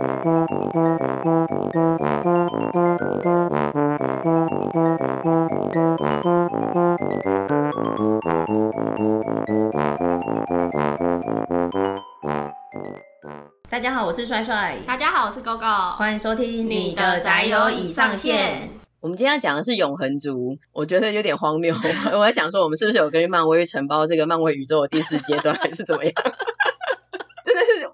大家好，我是帅帅。大家好，我是 GoGo。欢迎收听你的宅友已上线。我们今天要讲的是永恒族，我觉得有点荒谬。我在想说，我们是不是有根据漫威承包这个漫威宇宙的第四阶段，还是怎么样？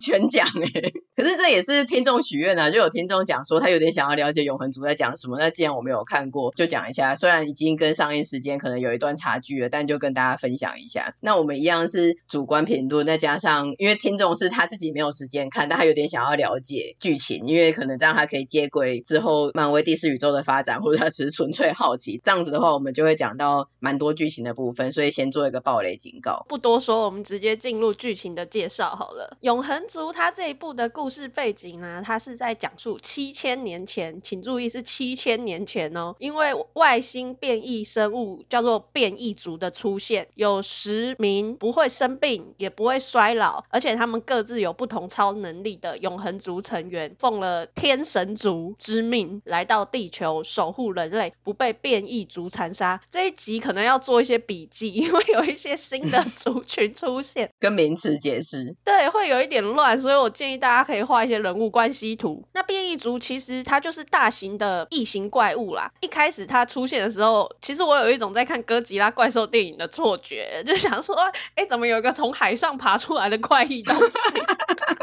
全讲哎、欸，可是这也是听众许愿啊，就有听众讲说他有点想要了解永恒族在讲什么。那既然我没有看过，就讲一下。虽然已经跟上映时间可能有一段差距了，但就跟大家分享一下。那我们一样是主观评论，再加上因为听众是他自己没有时间看，但他有点想要了解剧情，因为可能这样他可以接轨之后漫威第四宇宙的发展，或者他只是纯粹好奇。这样子的话，我们就会讲到蛮多剧情的部分，所以先做一个暴雷警告。不多说，我们直接进入剧情的介绍好了。永恒。族他这一部的故事背景呢，他是在讲述七千年前，请注意是七千年前哦，因为外星变异生物叫做变异族的出现，有十名不会生病也不会衰老，而且他们各自有不同超能力的永恒族成员，奉了天神族之命来到地球守护人类不被变异族残杀。这一集可能要做一些笔记，因为有一些新的 族群出现，跟名词解释，对，会有一点。乱，所以我建议大家可以画一些人物关系图。那变异族其实它就是大型的异形怪物啦。一开始它出现的时候，其实我有一种在看哥吉拉怪兽电影的错觉，就想说，哎，怎么有一个从海上爬出来的怪异东西？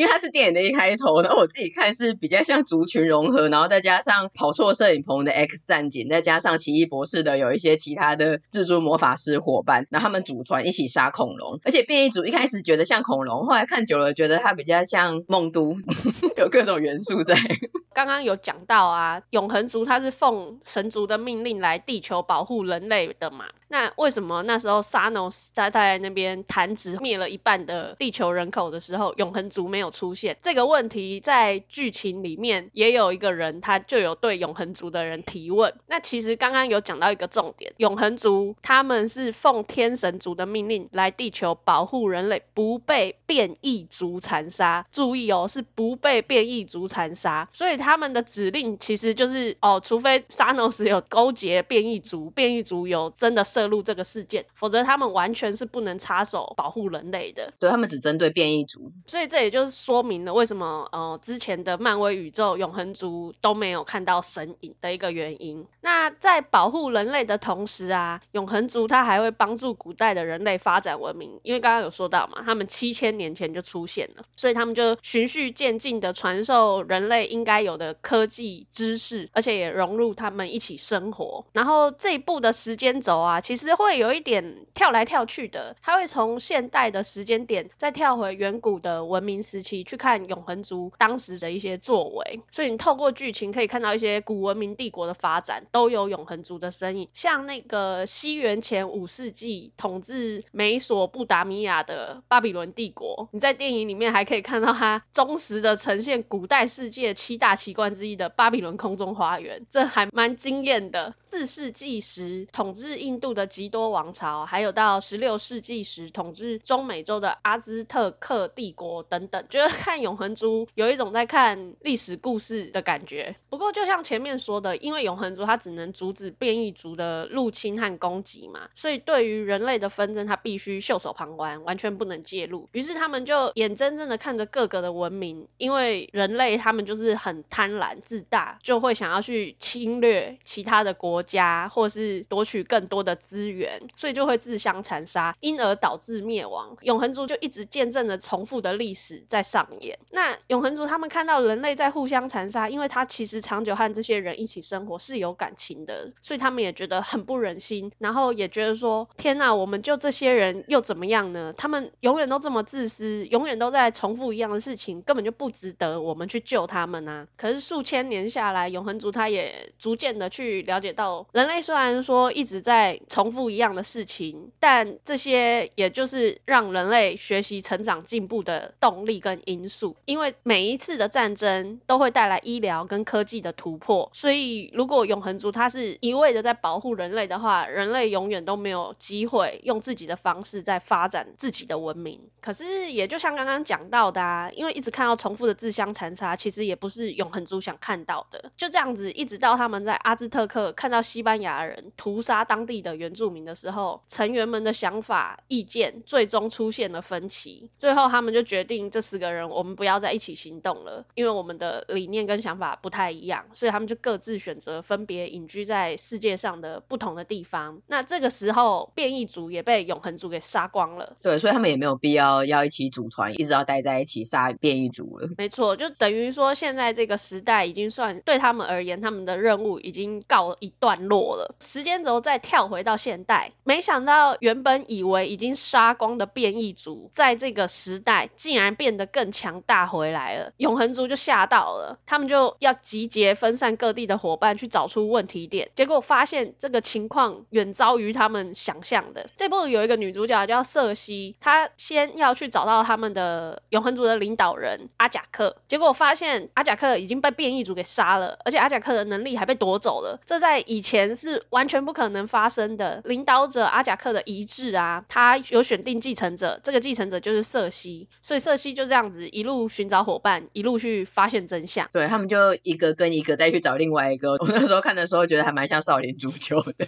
因为它是电影的一开头，然后我自己看是比较像族群融合，然后再加上跑错摄影棚的 X 战警，再加上奇异博士的有一些其他的蜘蛛魔法师伙伴，然后他们组团一起杀恐龙。而且变异族一开始觉得像恐龙，后来看久了觉得它比较像梦都，有各种元素在。刚刚有讲到啊，永恒族它是奉神族的命令来地球保护人类的嘛。那为什么那时候萨诺斯他在那边弹指灭了一半的地球人口的时候，永恒族没有出现？这个问题在剧情里面也有一个人，他就有对永恒族的人提问。那其实刚刚有讲到一个重点，永恒族他们是奉天神族的命令来地球保护人类不被变异族残杀。注意哦，是不被变异族残杀。所以他们的指令其实就是哦，除非沙诺斯有勾结变异族，变异族有真的设。涉入这个事件，否则他们完全是不能插手保护人类的。对，他们只针对变异族，所以这也就是说明了为什么呃之前的漫威宇宙永恒族都没有看到神影的一个原因。那在保护人类的同时啊，永恒族它还会帮助古代的人类发展文明，因为刚刚有说到嘛，他们七千年前就出现了，所以他们就循序渐进的传授人类应该有的科技知识，而且也融入他们一起生活。然后这一部的时间轴啊。其实会有一点跳来跳去的，它会从现代的时间点再跳回远古的文明时期去看永恒族当时的一些作为，所以你透过剧情可以看到一些古文明帝国的发展都有永恒族的身影，像那个西元前五世纪统治美索不达米亚的巴比伦帝国，你在电影里面还可以看到它忠实的呈现古代世界七大奇观之一的巴比伦空中花园，这还蛮惊艳的。四世纪时统治印度的吉多王朝，还有到十六世纪时统治中美洲的阿兹特克帝国等等，觉得看永恒族有一种在看历史故事的感觉。不过就像前面说的，因为永恒族它只能阻止变异族的入侵和攻击嘛，所以对于人类的纷争，它必须袖手旁观，完全不能介入。于是他们就眼睁睁的看着各个的文明，因为人类他们就是很贪婪自大，就会想要去侵略其他的国。家或是夺取更多的资源，所以就会自相残杀，因而导致灭亡。永恒族就一直见证了重复的历史在上演。那永恒族他们看到人类在互相残杀，因为他其实长久和这些人一起生活是有感情的，所以他们也觉得很不忍心，然后也觉得说：天呐，我们就这些人又怎么样呢？他们永远都这么自私，永远都在重复一样的事情，根本就不值得我们去救他们啊！可是数千年下来，永恒族他也逐渐的去了解到，人类虽然说一直在重复一样的事情，但这些也就是让人类学习、成长、进步的动力跟因素。因为每一次的战争都会带来医疗跟科技的突破，所以如果永恒族他是一味的在保护人类的话，人类永远都没有机会用自己的方式在发展自己的文明。可是也就像刚刚讲到的啊，因为一直看到重复的自相残杀，其实也不是永恒族想看到的。就这样子，一直到他们在阿兹特克看到西班牙人屠杀当地的原住民的时候，成员们的想法、意见最终出现了分歧。最后他们就决定，这十个人我们不要再一起行动了，因为我们的理念跟想法不太一样，所以他们就各自选择分别隐居在世界上的不同的地方。那这个时候，变异族也被永恒族给杀光了。对，所以他们也没有必要要一起组团，一直要待在一起杀变异族了。没错，就等于说现在这个时代已经算对他们而言，他们的任务已经告一段落了。时间轴再跳回到现代，没想到原本以为已经杀光的变异族，在这个时代竟然变得更强大回来了。永恒族就吓到了，他们就要集结分散各地的伙伴去找出问题点，结果发现这个情况远超于他们想象的。这部有一个女主角叫瑟西，她先要去找到他们的永恒族的领导人阿贾克，结果发现阿贾克已经被变异族给杀了，而且阿贾克的能力还被夺走了。这在以前是完全不可能发生的。领导者阿贾克的遗志啊，他有选定继承者，这个继承者就是瑟西，所以瑟西就这样样子一路寻找伙伴，一路去发现真相。对，他们就一个跟一个再去找另外一个。我那时候看的时候觉得还蛮像少林足球的，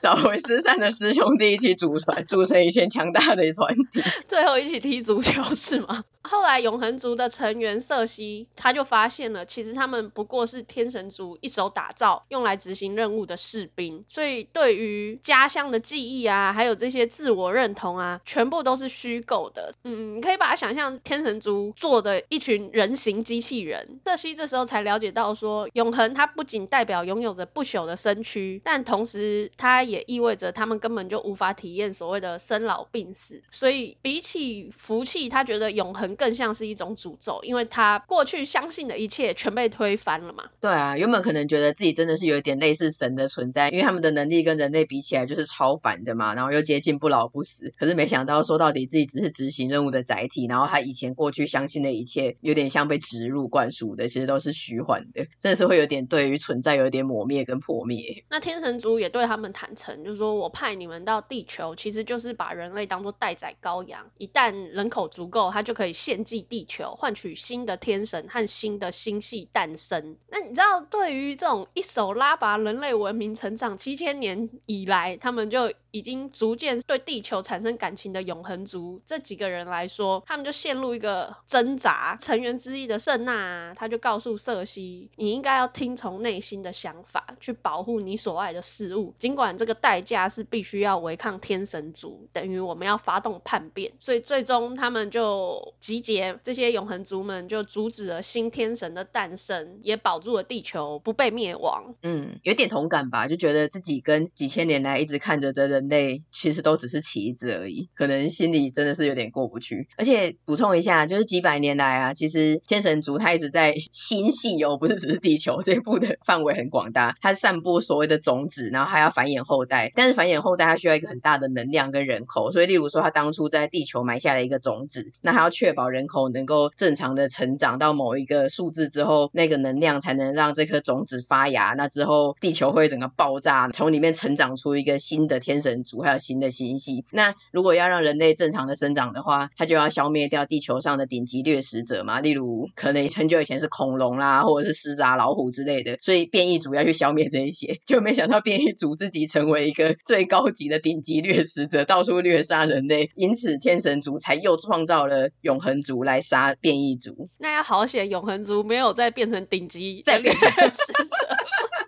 找回失散的师兄弟一起组团，组成一些强大的团体，最后一起踢足球是吗？后来永恒族的成员瑟西他就发现了，其实他们不过是天神族一手打造用来执行任务的士兵，所以对于家乡的记忆啊，还有这些自我认同啊，全部都是虚构的。嗯，你可以把它想象天神族做的一群人形机器人。瑟西这时候才了解到说，永恒它不仅代表拥有着不朽的身躯，但同时它也意味着他们根本就无法体验所谓的生老病死。所以比起福气，他觉得永恒更像是一种诅咒，因为他过去相信的一切全被推翻了嘛。对啊，原本可能觉得自己真的是有一点类似神的存在，因为他们的能力跟人类比起来就是超凡的嘛，然后又接近不老不死。可是没想到说到底自己只是执行任务的载体，然后他以前过去相信的一切有点像被植入灌输的，其实都是虚幻的，真的是会有点对于存在有一点抹灭跟破灭。那天神族也对他们成，就是说我派你们到地球，其实就是把人类当做待宰羔羊，一旦人口足够，他就可以献祭地球，换取新的天神和新的星系诞生。那你知道，对于这种一手拉拔人类文明成长七千年以来，他们就已经逐渐对地球产生感情的永恒族这几个人来说，他们就陷入一个挣扎。成员之一的圣娜，他就告诉瑟西，你应该要听从内心的想法，去保护你所爱的事物，尽管这个代价是必须要违抗天神族，等于我们要发动叛变。所以最终他们就集结这些永恒族们，就阻止了新天神的诞生，也保住了地球不被灭亡。嗯，有点同感吧，就觉得自己跟几千年来一直看着的人类，其实都只是棋子而已，可能心里真的是有点过不去。而且补充一下，就是几百年来啊，其实天神族他一直在 星系哦，不是只是地球这一部的范围很广大，它散布所谓的种子，然后还要繁衍后代。但是繁衍后代它需要一个很大的能量跟人口，所以例如说他当初在地球埋下了一个种子，那他要确保人口能够正常的成长到某一个数字之后，那个能量才能让这颗种子发芽，那之后地球会整个爆炸，从里面成长出一个新的天神族，还有新的星系。那如果要让人类正常的生长的话，它就要消灭掉地球上的顶级掠食者嘛，例如可能很久以前是恐龙啦，或者是狮子啊、老虎之类的，所以变异族要去消灭这一些，就没想到变异族自己成为一个最高级的顶级掠食者，到处掠杀人类，因此天神族才又创造了永恒族来杀变异族。那要好险，永恒族没有再变成顶级再掠食者，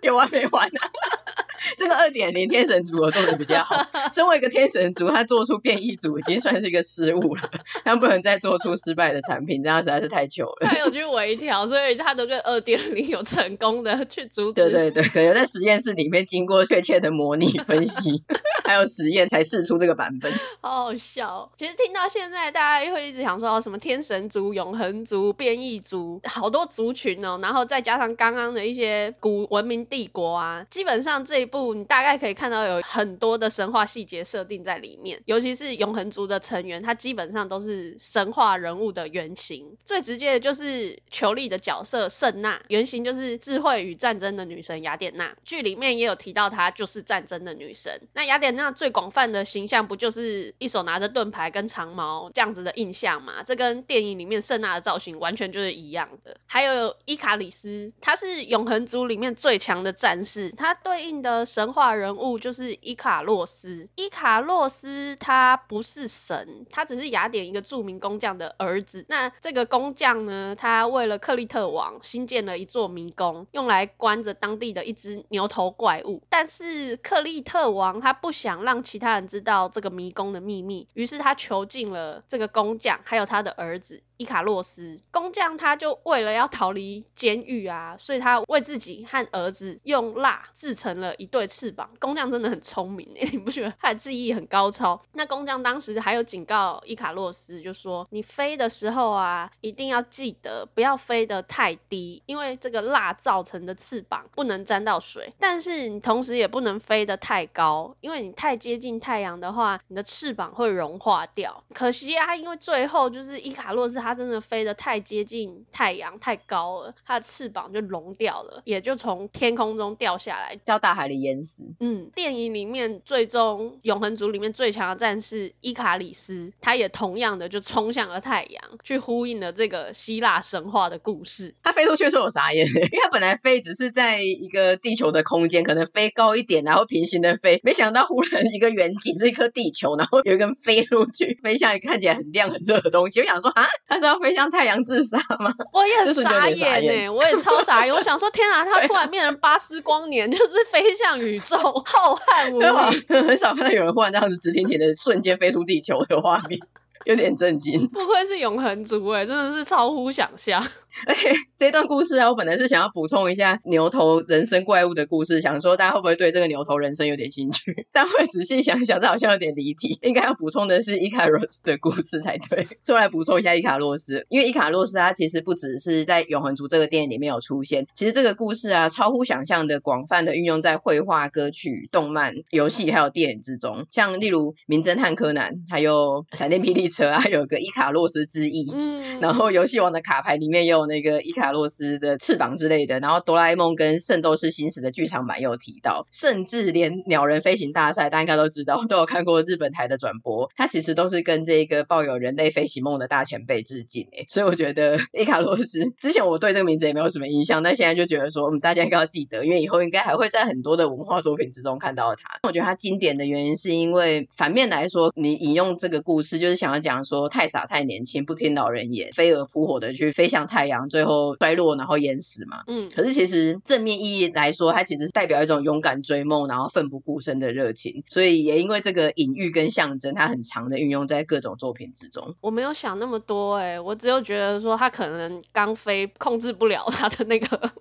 有完没完啊？这个二点零天神族做的比较好。好。身为一个天神族，他做出变异组已经算是一个失误了，他不能再做出失败的产品，这样实在是太糗了。他有去微调，所以他都跟二点零有成功的去阻止。对对对，可能在实验室里面经过确切的模拟分析，还有实验才试出这个版本。好好笑。其实听到现在，大家会一直想说什么天神族、永恒族、变异族，好多族群哦。然后再加上刚刚的一些古文明帝国啊，基本上这一部你大概可以看到有很多的神话细节设定在里面。尤其是永恒族的成员，他基本上都是神话人物的原型。最直接的就是裘莉的角色圣娜，原型就是智慧与战争的女神雅典娜。剧里面也有提到她就是战争的女神。那雅典娜最广泛的形象不就是一手拿着盾牌跟长矛这样子的印象吗？这跟电影里面圣娜的造型完全就是一样的。还有伊卡里斯，他是永恒族里面最强的战士，他对应的神话人物就是伊卡洛斯。伊卡洛斯他不是神，他只是雅典一个著名工匠的儿子。那这个工匠呢，他为了克利特王新建了一座迷宫，用来关着当地的一只牛头怪物。但是克利特王他不想让其他人知道这个迷宫的秘密，于是他囚禁了这个工匠，还有他的儿子。伊卡洛斯工匠他就为了要逃离监狱啊，所以他为自己和儿子用蜡制成了一对翅膀。工匠真的很聪明，不觉得他的技艺很高超？那工匠当时还有警告伊卡洛斯，就说你飞的时候啊，一定要记得不要飞得太低，因为这个蜡造成的翅膀不能沾到水。但是你同时也不能飞得太高，因为你太接近太阳的话，你的翅膀会融化掉。可惜啊，因为最后就是伊卡洛斯他。真的飞得太接近太阳太高了，他的翅膀就融掉了，也就从天空中掉下来，掉大海里淹死。嗯，电影里面最终永恒族里面最强的战士伊卡里斯，他也同样的就冲向了太阳，去呼应了这个希腊神话的故事。他飞出去的时候我傻眼，因为他本来飞只是在一个地球的空间，可能飞高一点，然后平行的飞，没想到忽然一个远景是一颗地球，然后有一根飞出去，飞向看起来很亮很热的东西。我想说啊。他是要飞向太阳自杀吗？我也很傻眼呢、欸，我也超傻眼。我想说，天啊，他突然变成巴斯光年，就是飞向宇宙，浩瀚无垠。很少看到有人忽然这样子直挺挺的瞬间飞出地球的画面，有点震惊。不愧是永恒族哎，真的是超乎想象。而且 这段故事啊，我本来是想要补充一下牛头人生怪物的故事，想说大家会不会对这个牛头人生有点兴趣？但会仔细想想，这好像有点离题，应该要补充的是伊卡洛斯的故事才对。出来补充一下伊卡洛斯，因为伊卡洛斯它其实不只是在永恒族这个电影里面有出现，其实这个故事啊，超乎想象的广泛的运用在绘画、歌曲、动漫、游戏还有电影之中。像例如《名侦探柯南》，还有《闪电霹雳车》啊，还有个伊卡洛斯之翼。嗯，然后游戏王的卡牌里面也有。那个伊卡洛斯的翅膀之类的，然后哆啦 A 梦跟圣斗士星矢的剧场版也有提到，甚至连鸟人飞行大赛，大家应该都知道，都有看过日本台的转播，它其实都是跟这个抱有人类飞行梦的大前辈致敬诶，所以我觉得伊卡洛斯之前我对这个名字也没有什么印象，但现在就觉得说，嗯，大家应该要记得，因为以后应该还会在很多的文化作品之中看到它。我觉得它经典的原因是因为反面来说，你引用这个故事就是想要讲说太傻太年轻，不听老人言，飞蛾扑火的去飞向太阳。最后衰落，然后淹死嘛。嗯，可是其实正面意义来说，它其实是代表一种勇敢追梦，然后奋不顾身的热情。所以也因为这个隐喻跟象征，它很常的运用在各种作品之中。我没有想那么多哎、欸，我只有觉得说他可能刚飞控制不了他的那个，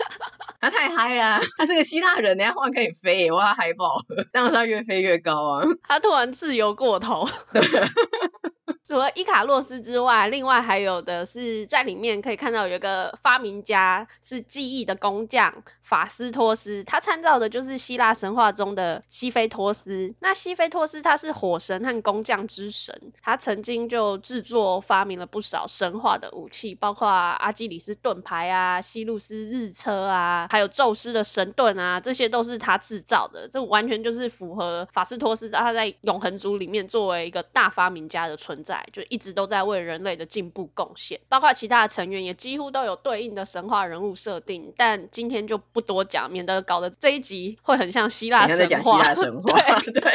他太嗨了。他是个希腊人，人家忽然可以飞，哇，嗨爆了，让他越飞越高啊。他突然自由过头。除了伊卡洛斯之外，另外还有的是在里面可以看到有一个发明家，是记忆的工匠法斯托斯，他参照的就是希腊神话中的西菲托斯。那西菲托斯他是火神和工匠之神，他曾经就制作发明了不少神话的武器，包括阿基里斯盾牌啊、西路斯日车啊，还有宙斯的神盾啊，这些都是他制造的。这完全就是符合法斯托斯他在永恒族里面作为一个大发明家的存在。就一直都在为人类的进步贡献，包括其他的成员也几乎都有对应的神话人物设定，但今天就不多讲，免得搞得这一集会很像希腊神话。在讲希腊神 话，对。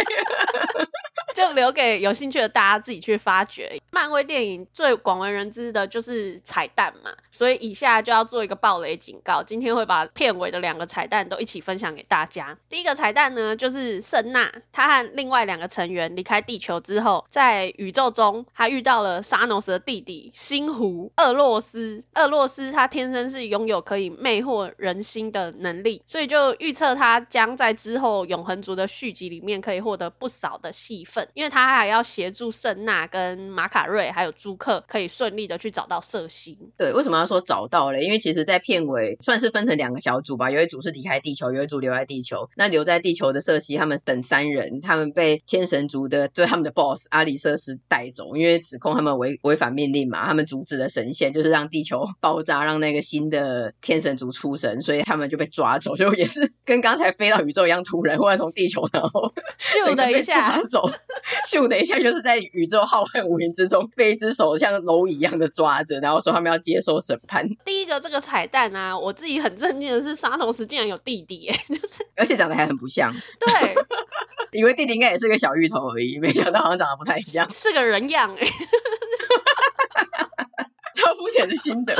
就留给有兴趣的大家自己去发掘。漫威电影最广为人知的就是彩蛋嘛，所以以下就要做一个暴雷警告，今天会把片尾的两个彩蛋都一起分享给大家。第一个彩蛋呢，就是圣娜，她和另外两个成员离开地球之后，在宇宙中，她遇到了沙诺斯的弟弟星狐厄洛斯。厄洛斯他天生是拥有可以魅惑人心的能力，所以就预测他将在之后永恒族的续集里面可以获得不少的戏份，因为他还要协助圣娜跟马卡瑞还有朱克可以顺利的去找到瑟西。对，为什么要说找到嘞？因为其实，在片尾算是分成两个小组吧，有一组是离开地球，有一组留在地球。那留在地球的瑟西他们等三人，他们被天神族的对他们的 boss 阿里瑟斯带走，因为指控他们违违反命令嘛，他们阻止了神仙，就是让地球 爆炸，让那个新的天神族出神，所以他们就被抓走，就也是跟刚才飞到宇宙一样突然，忽然从地球然后 咻的一下走，咻的一下就是在宇宙浩瀚无垠之中被一只手像蝼蚁一样的抓着，然后说他们要接受审判。第一个这个彩蛋啊，我自己很震惊的是沙童石竟然有弟弟，哎，就是而且长得还很不像，对，以为弟弟应该也是个小芋头而已，没想到好像长得不太一样，是个人样哎。超肤浅的心得，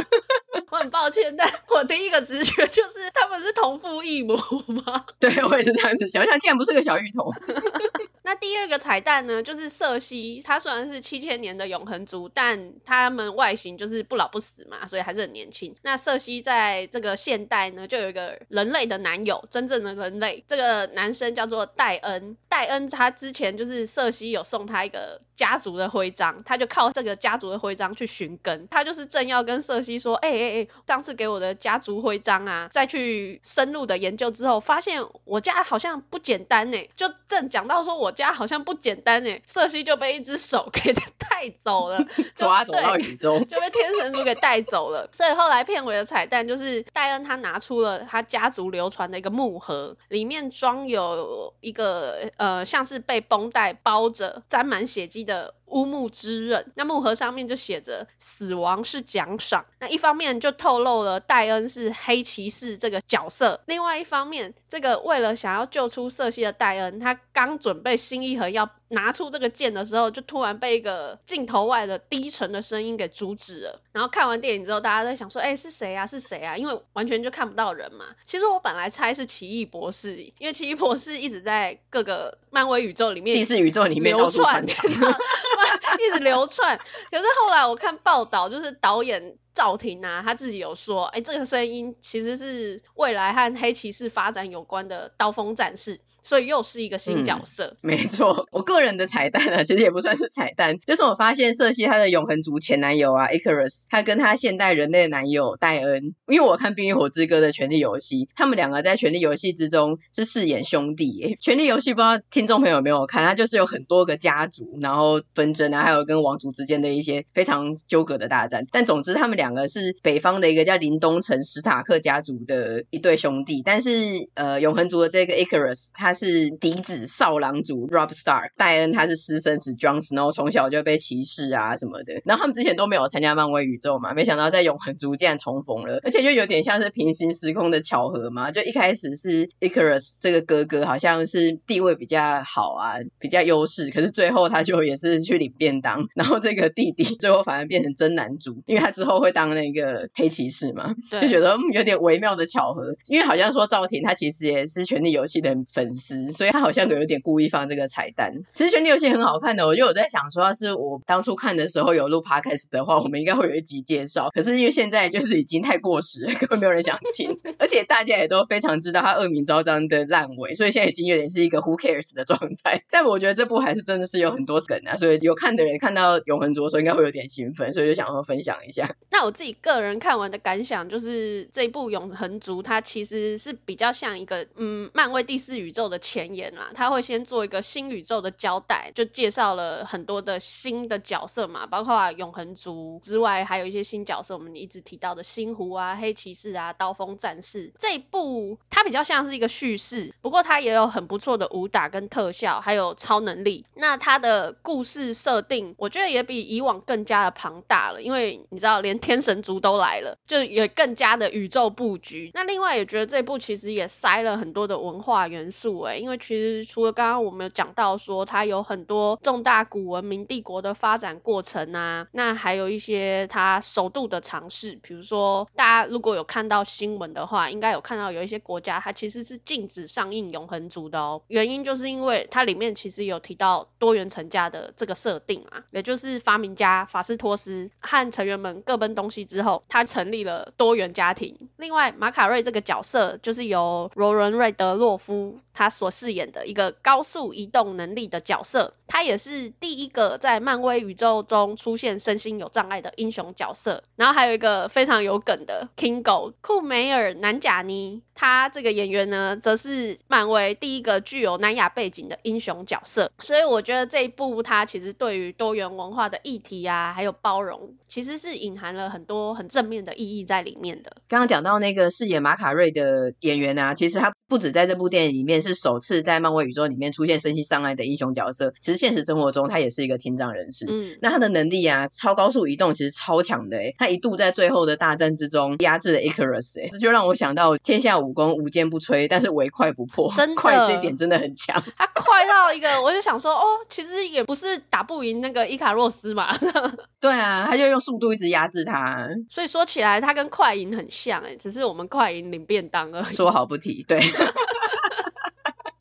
我很抱歉，但我第一个直觉就是他们是同父异母吗？对，我也是这样子想，想竟然不是个小芋头。那第二个彩蛋呢，就是瑟西，他虽然是七千年的永恒族，但他们外形就是不老不死嘛，所以还是很年轻。那瑟西在这个现代呢，就有一个人类的男友，真正的人类，这个男生叫做戴恩。戴恩他之前就是瑟西有送他一个家族的徽章，他就靠这个家族的徽章去寻根。他就是正要跟瑟西说，哎哎哎，上次给我的家族徽章啊，再去深入的研究之后，发现我家好像不简单呢。就正讲到说我。家好像不简单呢，瑟西就被一只手给带走了，抓走到宇宙，就被天神族给带走了。所以后来片尾的彩蛋就是戴恩他拿出了他家族流传的一个木盒，里面装有一个呃像是被绷带包着、沾满血迹的。乌木之刃，那木盒上面就写着“死亡是奖赏”。那一方面就透露了戴恩是黑骑士这个角色，另外一方面，这个为了想要救出瑟西的戴恩，他刚准备新一盒要拿出这个剑的时候，就突然被一个镜头外的低沉的声音给阻止了。然后看完电影之后，大家都在想说：“哎，是谁啊？是谁啊？”因为完全就看不到人嘛。其实我本来猜是奇异博士，因为奇异博士一直在各个漫威宇宙里面，第四宇宙里面流窜，一直流窜。可是后来我看报道，就是导演赵婷啊，他自己有说：“哎，这个声音其实是未来和黑骑士发展有关的刀锋战士。”所以又是一个新角色，嗯、没错。我个人的彩蛋啊，其实也不算是彩蛋，就是我发现瑟西她的永恒族前男友啊，Icarus，他跟他现代人类的男友戴恩，因为我看《冰与火之歌》的权力游戏，他们两个在权力游戏之中是饰演兄弟耶。权力游戏不知道听众朋友有没有看，他就是有很多个家族，然后纷争啊，还有跟王族之间的一些非常纠葛的大战。但总之，他们两个是北方的一个叫林东城史塔克家族的一对兄弟，但是呃，永恒族的这个 Icarus 他。是嫡子少狼族 Robb Stark，戴恩他是私生子 Jon Snow，从小就被歧视啊什么的。然后他们之前都没有参加漫威宇宙嘛，没想到在永恒族竟然重逢了，而且就有点像是平行时空的巧合嘛。就一开始是 Icarus 这个哥哥好像是地位比较好啊，比较优势，可是最后他就也是去领便当，然后这个弟弟 最后反而变成真男主，因为他之后会当那个黑骑士嘛，就觉得有点微妙的巧合。因为好像说赵婷他其实也是权力游戏的粉丝。所以他好像有点故意放这个彩蛋。其实《权力游戏》很好看的，我就有在想说，要是我当初看的时候有录 podcast 的话，我们应该会有一集介绍。可是因为现在就是已经太过时了，根本没有人想听，而且大家也都非常知道他恶名昭彰的烂尾，所以现在已经有点是一个 who cares 的状态。但我觉得这部还是真的是有很多梗啊，所以有看的人看到永恒族的时候应该会有点兴奋，所以就想说分享一下。那我自己个人看完的感想就是，这部永恒族它其实是比较像一个嗯漫威第四宇宙的。前言啦，他会先做一个新宇宙的交代，就介绍了很多的新的角色嘛，包括永恒族之外，还有一些新角色，我们一直提到的星狐啊、黑骑士啊、刀锋战士。这一部它比较像是一个叙事，不过它也有很不错的武打跟特效，还有超能力。那它的故事设定，我觉得也比以往更加的庞大了，因为你知道，连天神族都来了，就也更加的宇宙布局。那另外也觉得这部其实也塞了很多的文化元素，因为其实除了刚刚我们有讲到说它有很多重大古文明帝国的发展过程啊，那还有一些它首度的尝试，比如说大家如果有看到新闻的话，应该有看到有一些国家它其实是禁止上映永恒族的哦，原因就是因为它里面其实有提到多元成家的这个设定啊，也就是发明家法斯托斯和成员们各奔东西之后，他成立了多元家庭。另外，马卡瑞这个角色就是由罗伦瑞德洛夫他他所饰演的一个高速移动能力的角色，他也是第一个在漫威宇宙中出现身心有障碍的英雄角色。然后还有一个非常有梗的 Kingo 库梅尔南贾尼，他这个演员呢，则是漫威第一个具有南亚背景的英雄角色。所以我觉得这一部它其实对于多元文化的议题啊，还有包容，其实是隐含了很多很正面的意义在里面的。刚刚讲到那个饰演马卡瑞的演员啊，其实他不止在这部电影里面是首次在漫威宇宙里面出现身心障碍的英雄角色，其实现实生活中他也是一个听障人士。嗯，那他的能力啊，超高速移动其实超强的诶，他一度在最后的大战之中压制了 Icarus 诶，这就让我想到天下武功无坚不摧，但是唯快不破，真的，快这一点真的很强。他快到一个，我就想说哦，其实也不是打不赢那个伊卡洛斯嘛。对啊，他就用速度一直压制他。所以说起来，他跟快银很像哎，只是我们快银领便当而已。说好不提，对。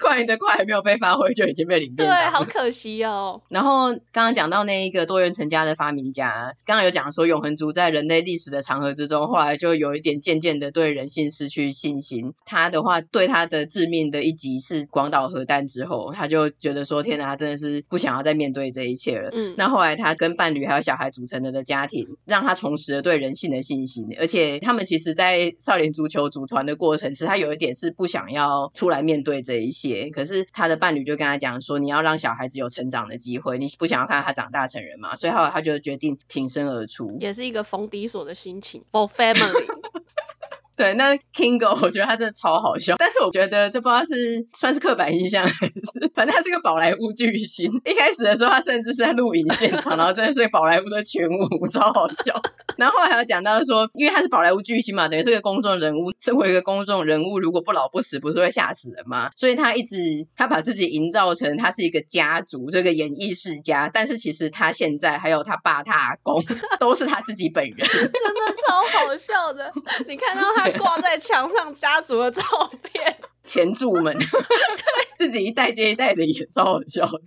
快银的快还没有被发挥，就已经被领。对，好可惜哦。然后刚刚讲到那一个多元成家的发明家，刚刚有讲说永恒族在人类历史的长河之中，后来就有一点渐渐的对人性失去信心。他的话对他的致命的一击是广岛核弹之后，他就觉得说天哪，他真的是不想要再面对这一切了。嗯，那后来他跟伴侣还有小孩组成了的家庭，让他重拾了对人性的信心。而且他们其实，在少年足球组团的过程，其实他有一点是不想要出来面对这一切。可是他的伴侣就跟他讲说，你要让小孩子有成长的机会，你不想要看他长大成人嘛？所以后来他就决定挺身而出，也是一个逢低所的心情，for family。对，那 Kingo 我觉得他真的超好笑，但是我觉得这不知道是算是刻板印象还是，反正他是个宝莱坞巨星。一开始的时候，他甚至是在录影现场，然后真的是宝莱坞的全舞，超好笑。然后后来还有讲到说，因为他是宝莱坞巨星嘛，等于是个公众人物，身为一个公众人物，如果不老不死，不是会吓死人吗？所以他一直他把自己营造成他是一个家族，这个演艺世家，但是其实他现在还有他爸、他阿公都是他自己本人，真的超好笑的。你看到他。挂在墙上家族的照片，前柱们，对，自己一代接一代的也超好笑的。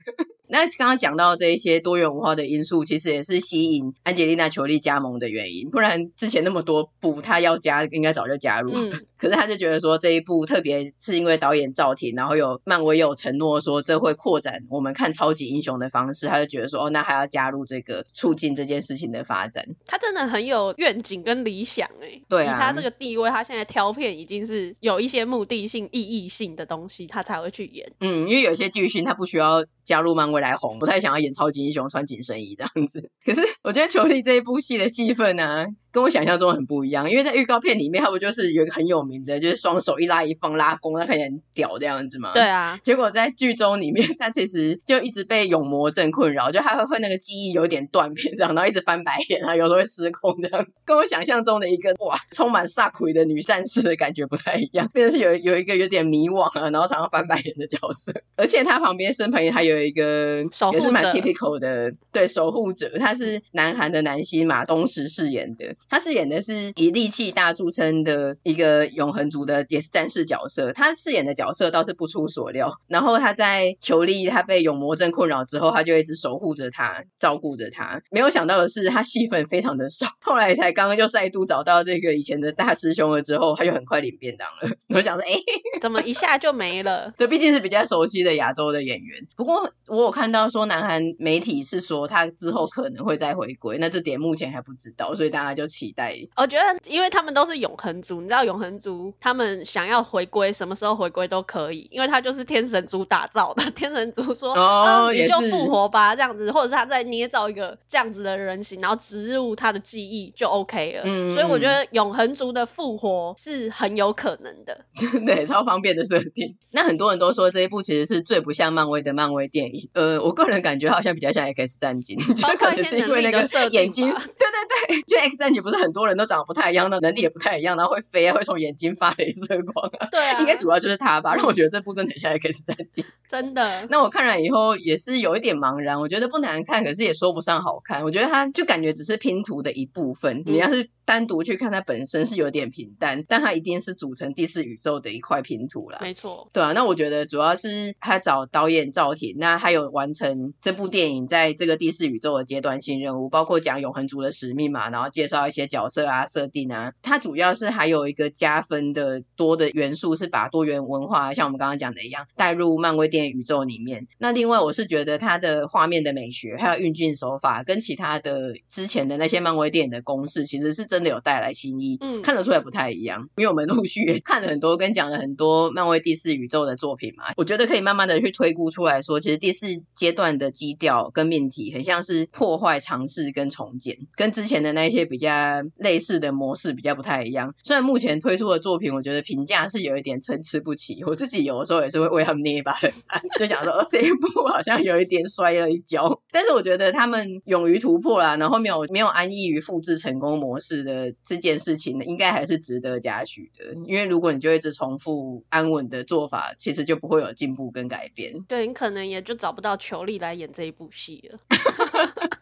那刚刚讲到这一些多元文化的因素，其实也是吸引安吉丽娜·裘丽加盟的原因。不然之前那么多部，她要加应该早就加入。嗯。可是她就觉得说这一部特别是因为导演赵婷，然后有漫威有承诺说这会扩展我们看超级英雄的方式，她就觉得说哦，那还要加入这个促进这件事情的发展。他真的很有愿景跟理想哎。对啊。以她这个地位，他现在挑片已经是有一些目的性、意义性的东西，他才会去演。嗯，因为有些剧情他不需要加入漫威回来红，不太想要演超级英雄穿紧身衣这样子。可是我觉得裘丽这一部戏的戏份呢，跟我想象中很不一样。因为在预告片里面，他不就是有一个很有名的，就是双手一拉一放拉弓，那看起来很屌这样子嘛？对啊。结果在剧中里面，他其实就一直被永魔症困扰，就他会会那个记忆有点断片这样，然后一直翻白眼啊，有时候会失控这样。跟我想象中的一个哇充满煞魁的女战士的感觉不太一样，变成是有有一个有点迷惘啊，然后常常翻白眼的角色。而且他旁边身旁还有。一个也是蛮 typical 的，对，守护者，他是南韩的南希马东石饰演的，他饰演的是以力气大著称的一个永恒族的也是战士角色，他饰演的角色倒是不出所料。然后他在裘力他被永魔症困扰之后，他就一直守护着他，照顾着他。没有想到的是，他戏份非常的少，后来才刚刚又再度找到这个以前的大师兄了之后，他就很快领便当了。我想说，哎，怎么一下就没了？对，毕竟是比较熟悉的亚洲的演员，不过。我有看到说，南韩媒体是说他之后可能会再回归，那这点目前还不知道，所以大家就期待。我觉得，因为他们都是永恒族，你知道永恒族他们想要回归，什么时候回归都可以，因为他就是天神族打造的。天神族说，哦，你就复活吧，这样子，或者是他再捏造一个这样子的人形，然后植入他的记忆就 OK 了。嗯，所以我觉得永恒族的复活是很有可能的，对，超方便的设定。那很多人都说这一部其实是最不像漫威的漫威电影。呃，我个人感觉好像比较像 X 战警，就可能是因为那个眼睛，对对对，就 X 战警集不是很多人都长得不太一样，那能力也不太一样，然后会飞啊，会从眼睛发镭射光啊。对啊，应该主要就是他吧，让我觉得这部真的等一下也可以是战绩。真的。那我看了以后也是有一点茫然，我觉得不难看，可是也说不上好看。我觉得它就感觉只是拼图的一部分，你要是单独去看它本身是有点平淡，但它一定是组成第四宇宙的一块拼图啦。没错。对啊，那我觉得主要是他找导演赵婷，那他有完成这部电影在这个第四宇宙的阶段性任务，包括讲永恒族的使命嘛，然后介绍一些角色啊、设定啊。它主要是还有一个加分的多的元素，是把多元文化，像我们刚刚讲的一样，带入漫威电影宇宙里面。那另外，我是觉得它的画面的美学还有运镜手法，跟其他的之前的那些漫威电影的公式，其实是真的有带来新意，嗯，看得出来不太一样。因为我们陆续也看了很多跟讲了很多漫威第四宇宙的作品嘛，我觉得可以慢慢的去推估出来说，其实第四阶段的基调跟命题很像是破坏、尝试跟重建，跟之前的那些比较呃类似的模式比较不太一样。虽然目前推出的作品，我觉得评价是有一点参差不齐，我自己有的时候也是会为他们捏一把冷汗，就想说这一部好像有一点摔了一跤。但是我觉得他们勇于突破啦，然后没有没有安逸于复制成功模式的这件事情呢，应该还是值得嘉许的。因为如果你就一直重复安稳的做法，其实就不会有进步跟改变。对，你可能也就找不到裘力来演这一部戏了。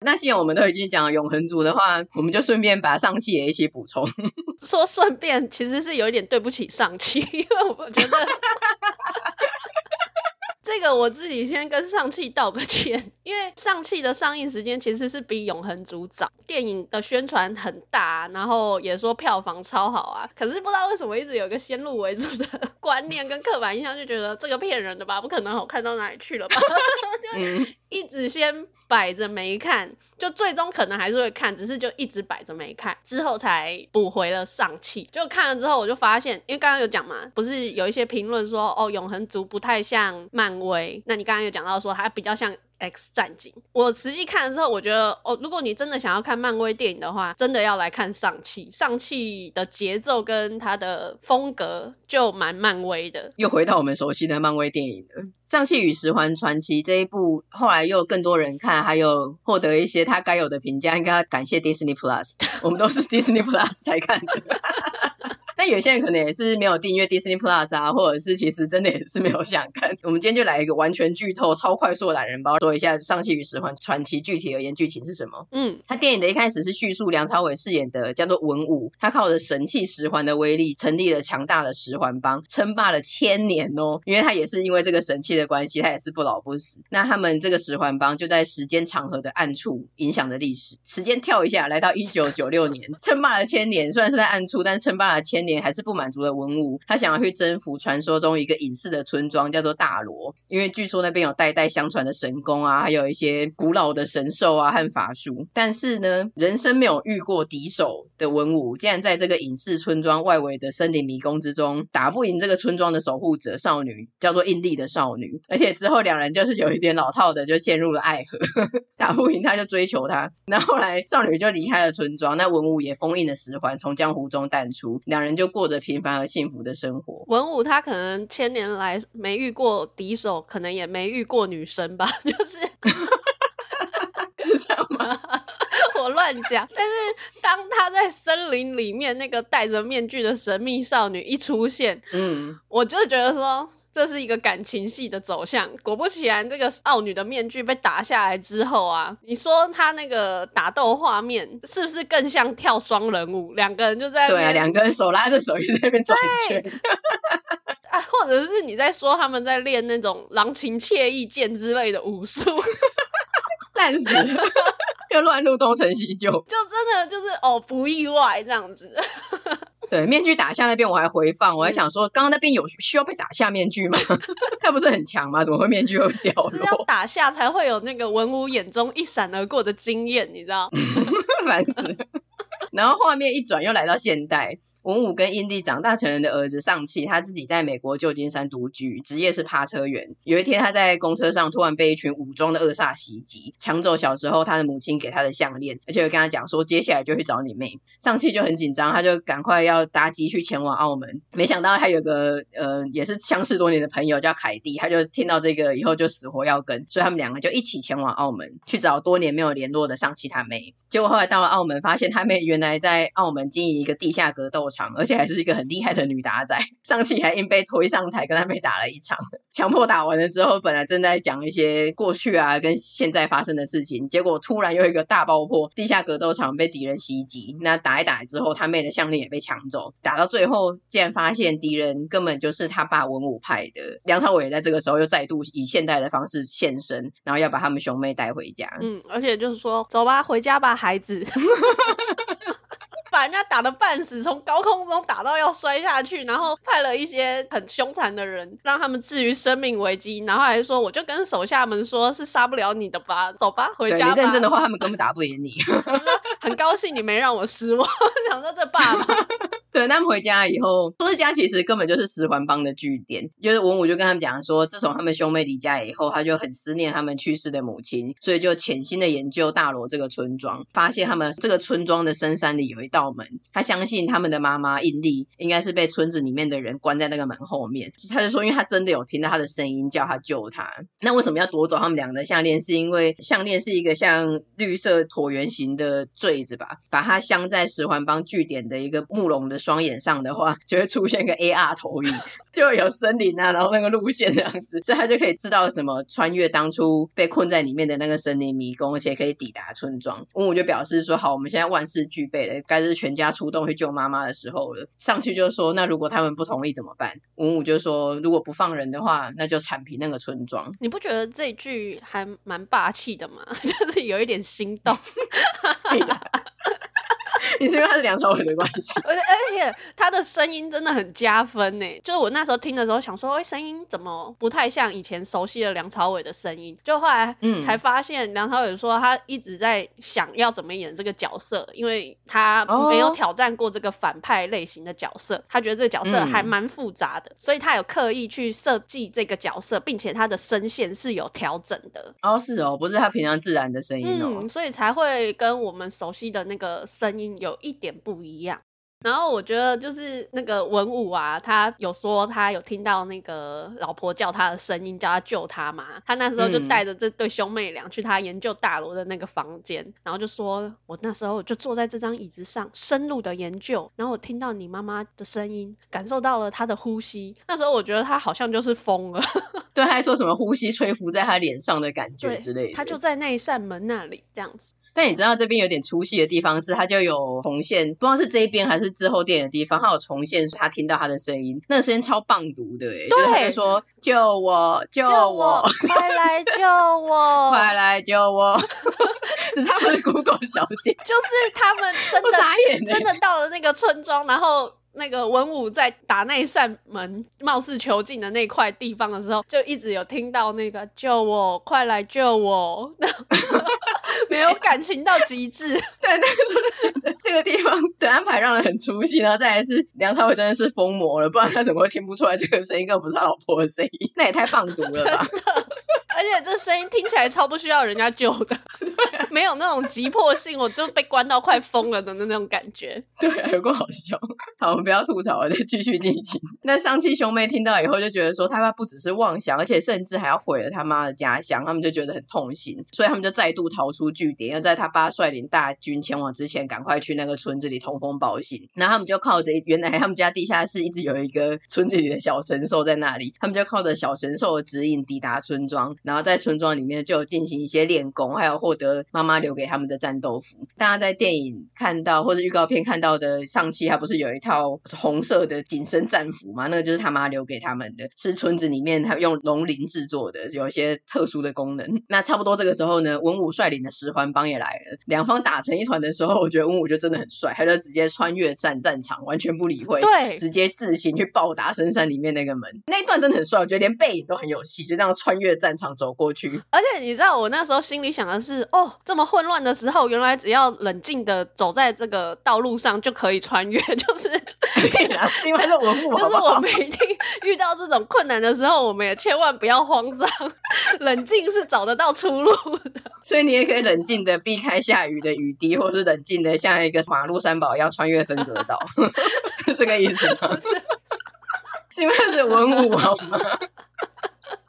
那既然我们都已经讲了永恒族的话，我们就顺便把上汽也一起补充。说顺便，其实是有一点对不起上汽，因为我觉得。这个我自己先跟上汽道个歉，因为上汽的上映时间其实是比永恒族早，电影的宣传很大，然后也说票房超好啊，可是不知道为什么一直有一个先入为主的 观念跟刻板印象，就觉得这个骗人的吧，不可能好看到哪里去了吧，就一直先摆着没看，就最终可能还是会看，只是就一直摆着没看，之后才补回了上期，就看了之后我就发现，因为刚刚有讲嘛，不是有一些评论说哦，永恒族不太像漫。威，那你刚刚有讲到说它比较像 X 战警，我实际看了之后，我觉得哦，如果你真的想要看漫威电影的话，真的要来看上汽，上汽的节奏跟它的风格就蛮漫威的。又回到我们熟悉的漫威电影了，《上汽与十环传奇》这一部，后来又更多人看，还有获得一些他该有的评价，应该要感谢 Disney Plus，我们都是 Disney Plus 才看的。但有些人可能也是没有订阅 Disney Plus 啊，或者是其实真的也是没有想看。我们今天就来一个完全剧透、超快速的懒人包，说一下《上戏与十环传奇》具体而言剧情是什么。嗯，他电影的一开始是叙述梁朝伟饰演的叫做文武，他靠着神器十环的威力，成立了强大的十环帮，称霸了千年哦。因为他也是因为这个神器的关系，他也是不老不死。那他们这个十环帮就在时间长河的暗处影响了历史。时间跳一下，来到一九九六年，称霸了千年，虽然是在暗处，但称霸了千年。还是不满足的文武，他想要去征服传说中一个隐世的村庄，叫做大罗。因为据说那边有代代相传的神功啊，还有一些古老的神兽啊和法术。但是呢，人生没有遇过敌手的文武，竟然在这个隐世村庄外围的森林迷宫之中，打不赢这个村庄的守护者少女，叫做印丽的少女。而且之后两人就是有一点老套的，就陷入了爱河。打不赢他就追求他，那后来少女就离开了村庄，那文武也封印了十环，从江湖中淡出，两人。就过着平凡而幸福的生活。文武他可能千年来没遇过敌手，可能也没遇过女生吧，就是 是这样吗？我乱讲。但是当他在森林里面，那个戴着面具的神秘少女一出现，嗯，我就觉得说。这是一个感情戏的走向，果不其然，这个少女的面具被打下来之后啊，你说她那个打斗画面是不是更像跳双人舞？两个人就在对啊，两个人手拉着手一直在那边转圈，啊，或者是你在说他们在练那种郎情妾意剑之类的武术，烂死了，又乱入东成西就，就真的就是哦，不意外这样子。对，面具打下那边我还回放，我还想说，刚刚那边有需要被打下面具吗？他不是很强吗？怎么会面具会掉落？要打下才会有那个文武眼中一闪而过的惊艳，你知道？烦死了。然后画面一转，又来到现代。文武跟印地长大成人的儿子尚气，他自己在美国旧金山独居，职业是趴车员。有一天他在公车上突然被一群武装的恶煞袭击，抢走小时候他的母亲给他的项链，而且会跟他讲说接下来就去找你妹。尚气就很紧张，他就赶快要搭机去前往澳门。没想到他有个呃也是相识多年的朋友叫凯蒂，他就听到这个以后就死活要跟，所以他们两个就一起前往澳门去找多年没有联络的尚气他妹。结果后来到了澳门，发现他妹原来在澳门经营一个地下格斗场，而且还是一个很厉害的女打仔。尚气还硬被推上台跟他妹打了一场，强迫打完了之后，本来正在讲一些过去啊跟现在发生的事情，结果突然又一个大爆破，地下格斗场被敌人袭击。那打一打之后，他妹的项链也被抢走。打到最后，竟然发现敌人根本就是他爸文武派的。梁朝伟也在这个时候又再度以现代的方式现身，然后要把他们兄妹带回家。嗯，而且就是说，走吧，回家吧，孩子。把人家打的半死，从高空中打到要摔下去，然后派了一些很凶残的人，让他们置于生命危机，然后还说，我就跟手下们说，是杀不了你的吧，走吧，回家吧。你认真的话，他们根本打不赢你。很高兴你没让我失望，想说这爸爸。对，他们回家以后，说是家其实根本就是十环帮的据点。就是文武就跟他们讲说，自从他们兄妹离家以后，他就很思念他们去世的母亲，所以就潜心的研究大罗这个村庄，发现他们这个村庄的深山里有一道门。他相信他们的妈妈印丽应该是被村子里面的人关在那个门后面。他就说，因为他真的有听到他的声音叫他救他。那为什么要夺走他们两个的项链？是因为项链是一个像绿色椭圆形的坠子吧？把它镶在十环帮据点的一个木龙的。双眼上的话，就会出现一个 AR 投影，就有森林啊，然后那个路线这样子，所以他就可以知道怎么穿越当初被困在里面的那个森林迷宫，而且可以抵达村庄。文武就表示说：“好，我们现在万事俱备了，该是全家出动去救妈妈的时候了。”上去就说：“那如果他们不同意怎么办？”文武就说：“如果不放人的话，那就铲平那个村庄。”你不觉得这句还蛮霸气的吗？就是有一点心动。你是因为他是梁朝伟的关系，而且而且他的声音真的很加分呢。就是我那时候听的时候想说，哎，声音怎么不太像以前熟悉的梁朝伟的声音？就后来嗯才发现，梁朝伟说他一直在想要怎么演这个角色，因为他没有挑战过这个反派类型的角色，他觉得这个角色还蛮复杂的，所以他有刻意去设计这个角色，并且他的声线是有调整的。哦，是哦，不是他平常自然的声音哦，嗯，所以才会跟我们熟悉的那个声音有一点不一样。然后我觉得就是那个文武啊，他有说他有听到那个老婆叫他的声音，叫他救他嘛。他那时候就带着这对兄妹俩去他研究大楼的那个房间，然后就说：“我那时候就坐在这张椅子上，深入的研究，然后我听到你妈妈的声音，感受到了她的呼吸。那时候我觉得他好像就是疯了，对，他还说什么呼吸吹拂在他脸上的感觉之类的。他就在那一扇门那里这样子。”但你知道这边有点出戏的地方是，他就有重现，不知道是这一边还是之后电影的地方，他有重现他听到他的声音，那个声音超棒读的，哎，就是他就说救我，救我，快来救我，快来救我，只是他们的 Google 小姐，就是他们真的 真的到了那个村庄，然后。那个文武在打那一扇门，貌似囚禁的那块地方的时候，就一直有听到那个救我，快来救我，没有感情到极致。对，那个时候就觉得这个地方的安排让人很出戏，然后再来是梁朝伟真的是疯魔了，不然他怎么会听不出来这个声音根本不是他老婆的声音？那也太放毒了吧！而且这声音听起来超不需要人家救的，对啊、没有那种急迫性，我就被关到快疯了的那种感觉。对、啊，有够好笑。好，不要吐槽了，再继续进行。那上气兄妹听到以后就觉得说，他爸不只是妄想，而且甚至还要毁了他妈的家乡，他们就觉得很痛心，所以他们就再度逃出据点，要在他爸率领大军前往之前，赶快去那个村子里通风报信。然后他们就靠着原来他们家地下室一直有一个村子里的小神兽在那里，他们就靠着小神兽的指引抵达村庄。然后在村庄里面就进行一些练功，还有获得妈妈留给他们的战斗服。大家在电影看到或者预告片看到的上气，他不是有一套红色的紧身战服嘛？那个就是他妈留给他们的，是村子里面他用龙鳞制作的，有一些特殊的功能。那差不多这个时候呢，文武率领的十环帮也来了，两方打成一团的时候，我觉得文武就真的很帅，他就直接穿越战战场，完全不理会，对，直接自行去暴打深山里面那个门。那一段真的很帅，我觉得连背影都很有戏，就这样穿越战场走过去。而且你知道我那时候心里想的是，哦，这么混乱的时候，原来只要冷静的走在这个道路上就可以穿越，就是 因为是文武好好，就是我们一定遇到这种困难的时候，我们也千万不要慌张，冷静是找得到出路的。所以你也可以冷静的避开下雨的雨滴，或是冷静的像一个马路三宝一样穿越分隔岛，是这个意思吗？是，是因为是文武好吗？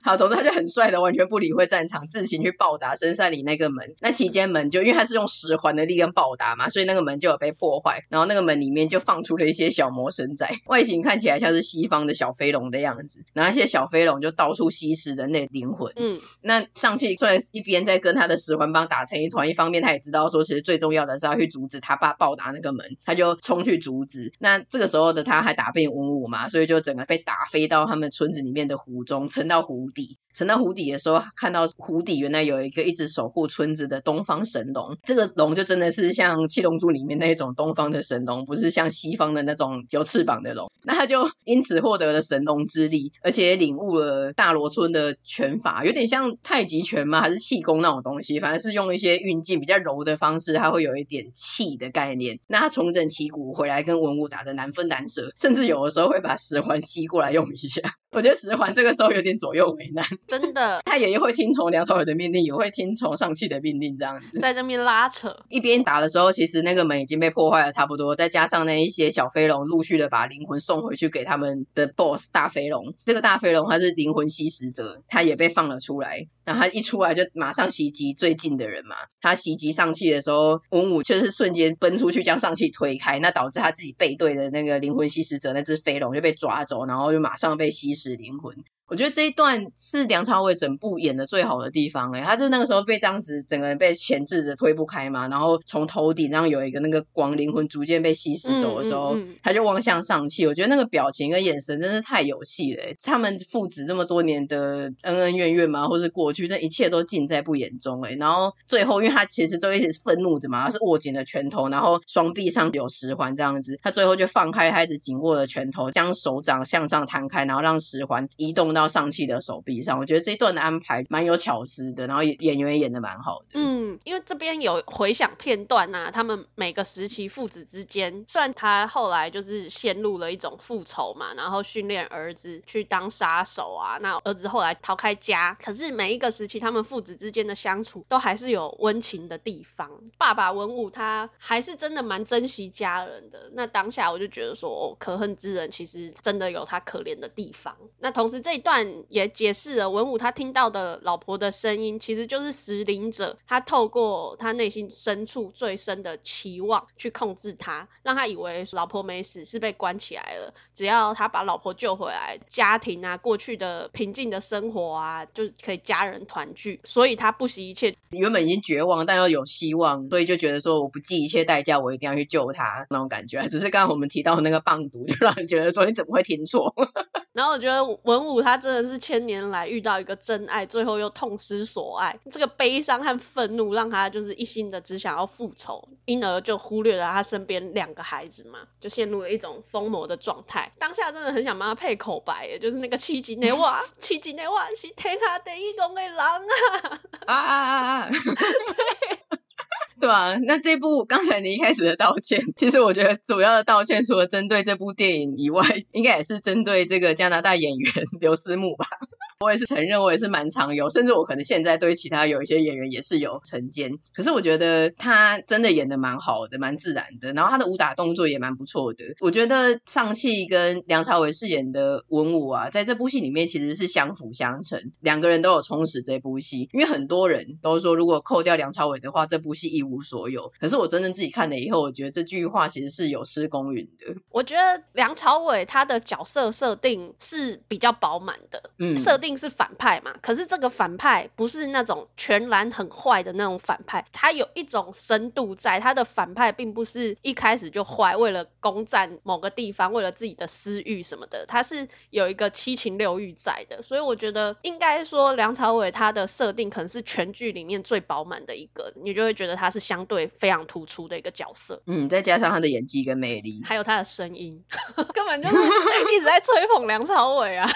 好，总之他就很帅的，完全不理会战场，自行去暴打深山里那个门。那期间门就因为他是用十环的力量暴打嘛，所以那个门就有被破坏。然后那个门里面就放出了一些小魔神仔，外形看起来像是西方的小飞龙的样子。然后那些小飞龙就到处吸食人类灵魂。嗯，那上气虽然一边在跟他的十环帮打成一团，一方面他也知道说其实最重要的是要去阻止他爸暴打那个门，他就冲去阻止。那这个时候的他还打不赢文武嘛，所以就整个被打飞到他们村子里面的湖中，沉到湖底。沉到湖底的时候，看到湖底原来有一个一直守护村子的东方神龙。这个龙就真的是像七龙珠里面那种东方的神龙，不是像西方的那种有翅膀的龙。那他就因此获得了神龙之力，而且领悟了大罗村的拳法，有点像太极拳吗？还是气功那种东西？反正是用一些运劲比较柔的方式，他会有一点气的概念。那他重整旗鼓回来，跟文武打得难分难舍，甚至有的时候会把十环吸过来用一下。我觉得十环这个时候有点左右为难。真的，他也会听从梁朝伟的命令，也会听从上气的命令，这样子在这边拉扯。一边打的时候，其实那个门已经被破坏了差不多，再加上那一些小飞龙陆续的把灵魂送回去给他们的 BOSS 大飞龙。这个大飞龙他是灵魂吸食者，他也被放了出来。然后他一出来就马上袭击最近的人嘛。他袭击上气的时候，文武却是瞬间奔出去将上气推开，那导致他自己背对的那个灵魂吸食者那只飞龙就被抓走，然后就马上被吸食灵魂。我觉得这一段是梁朝伟整部演的最好的地方，欸，诶他就那个时候被这样子整个人被钳制着推不开嘛，然后从头顶上有一个那个光灵魂逐渐被吸食走的时候，嗯嗯嗯，他就望向上气，我觉得那个表情跟眼神真是太有戏了，欸，他们父子这么多年的恩恩怨怨嘛，或是过去，这一切都尽在不言中，欸，然后最后，因为他其实都一直愤怒着嘛，他是握紧了拳头，然后双臂上有十环这样子，他最后就放开他一直紧握的拳头，将手掌向上摊开，然后让十环移动。到上气的手臂上，我觉得这一段的安排蛮有巧思的，然后演员也演得蛮好的。嗯，因为这边有回想片段呐、啊，他们每个时期父子之间，虽然他后来就是陷入了一种复仇嘛，然后训练儿子去当杀手啊，那儿子后来逃开家，可是每一个时期他们父子之间的相处都还是有温情的地方。爸爸文武他还是真的蛮珍惜家人的。那当下我就觉得说，哦，可恨之人其实真的有他可怜的地方。那同时这一段也解释了文武他听到的老婆的声音，其实就是食灵者，他透过他内心深处最深的期望去控制他，让他以为老婆没死，是被关起来了。只要他把老婆救回来，家庭啊，过去的平静的生活啊，就可以家人团聚。所以他不惜一切，原本已经绝望，但又有希望，所以就觉得说我不计一切代价，我一定要去救他那种感觉。只是刚刚我们提到的那个棒读，就让人觉得说你怎么会听错？然后我觉得文武他真的是千年来遇到一个真爱，最后又痛失所爱，这个悲伤和愤怒让他就是一心的只想要复仇，因而就忽略了他身边两个孩子嘛，就陷入了一种疯魔的状态。当下真的很想帮他配口白也，就是那个七级内哇，七级内哇是天下第一公的人啊！啊啊啊啊！对。对啊，那这部刚才你一开始的道歉，其实我觉得主要的道歉除了针对这部电影以外，应该也是针对这个加拿大演员刘思慕吧。我也是承认，我也是蛮常有，甚至我可能现在对其他有一些演员也是有成见。可是我觉得他真的演的蛮好的，蛮自然的，然后他的武打动作也蛮不错的。我觉得上气跟梁朝伟饰演的文武啊，在这部戏里面其实是相辅相成，两个人都有充实这部戏。因为很多人都说，如果扣掉梁朝伟的话，这部戏一无所有。可是我真正自己看了以后，我觉得这句话其实是有失公允的。我觉得梁朝伟他的角色设定是比较饱满的，嗯，设定。定是反派嘛，可是这个反派不是那种全然很坏的那种反派，他有一种深度在，他的反派并不是一开始就坏，为了攻占某个地方，为了自己的私欲什么的，他是有一个七情六欲在的，所以我觉得应该说梁朝伟他的设定可能是全剧里面最饱满的一个，你就会觉得他是相对非常突出的一个角色，嗯，再加上他的演技跟魅力，还有他的声音，根本就是一直在吹捧梁朝伟啊。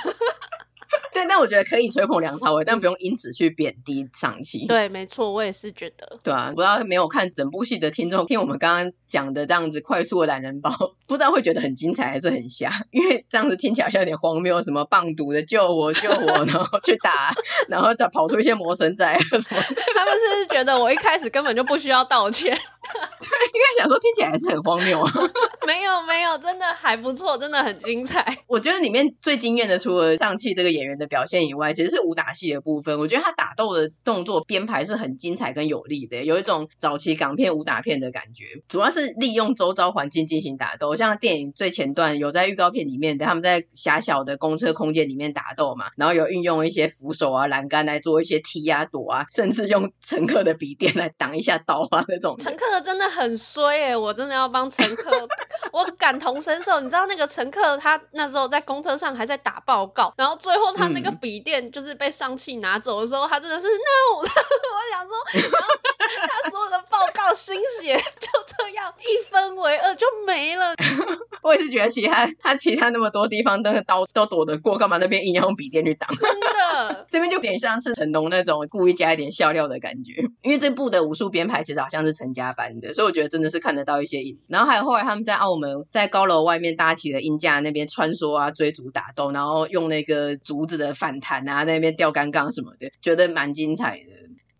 但但我觉得可以吹捧梁朝伟，但不用因此去贬低上期。对，没错，我也是觉得。对啊，不知道没有看整部戏的听众，听我们刚刚讲的这样子快速的懒人包，不知道会觉得很精彩还是很瞎？因为这样子听起来好像有点荒谬，什么棒毒的救我救我，然后去打，然后再跑出一些魔神仔什么。他们是觉得我一开始根本就不需要道歉？对，应该想说听起来还是很荒谬啊。没有没有，真的还不错，真的很精彩。我觉得里面最惊艳的，除了上气这个演员的表现以外，其实是武打戏的部分。我觉得他打斗的动作编排是很精彩跟有力的，有一种早期港片武打片的感觉。主要是利用周遭环境进行打斗，像电影最前段有在预告片里面的，他们在狭小的公车空间里面打斗嘛，然后有运用一些扶手啊、栏杆来做一些踢啊、躲啊，甚至用乘客的笔电来挡一下刀啊那种。乘客的真的很衰欸，我真的要帮乘客，我感同身受。你知道那个乘客他那时候在公车上还在打报告，然后最后他那个笔电就是被上汽拿走的时候，他真的是 no，我想说，然后他所有的报告心血 就这样一分为二就没了。我也是觉得其他他其他那么多地方那个刀都躲得过，干嘛那边硬要用笔电去挡？真的，这边就有点像是成龙那种故意加一点笑料的感觉。因为这部的武术编排其实好像是陈家班所以我觉得真的是看得到一些影。然后还有后来他们在澳门在高楼外面搭起了鹰架那边穿梭啊追逐打斗，然后用那个竹子的反弹啊那边吊杆杠什么的，觉得蛮精彩的。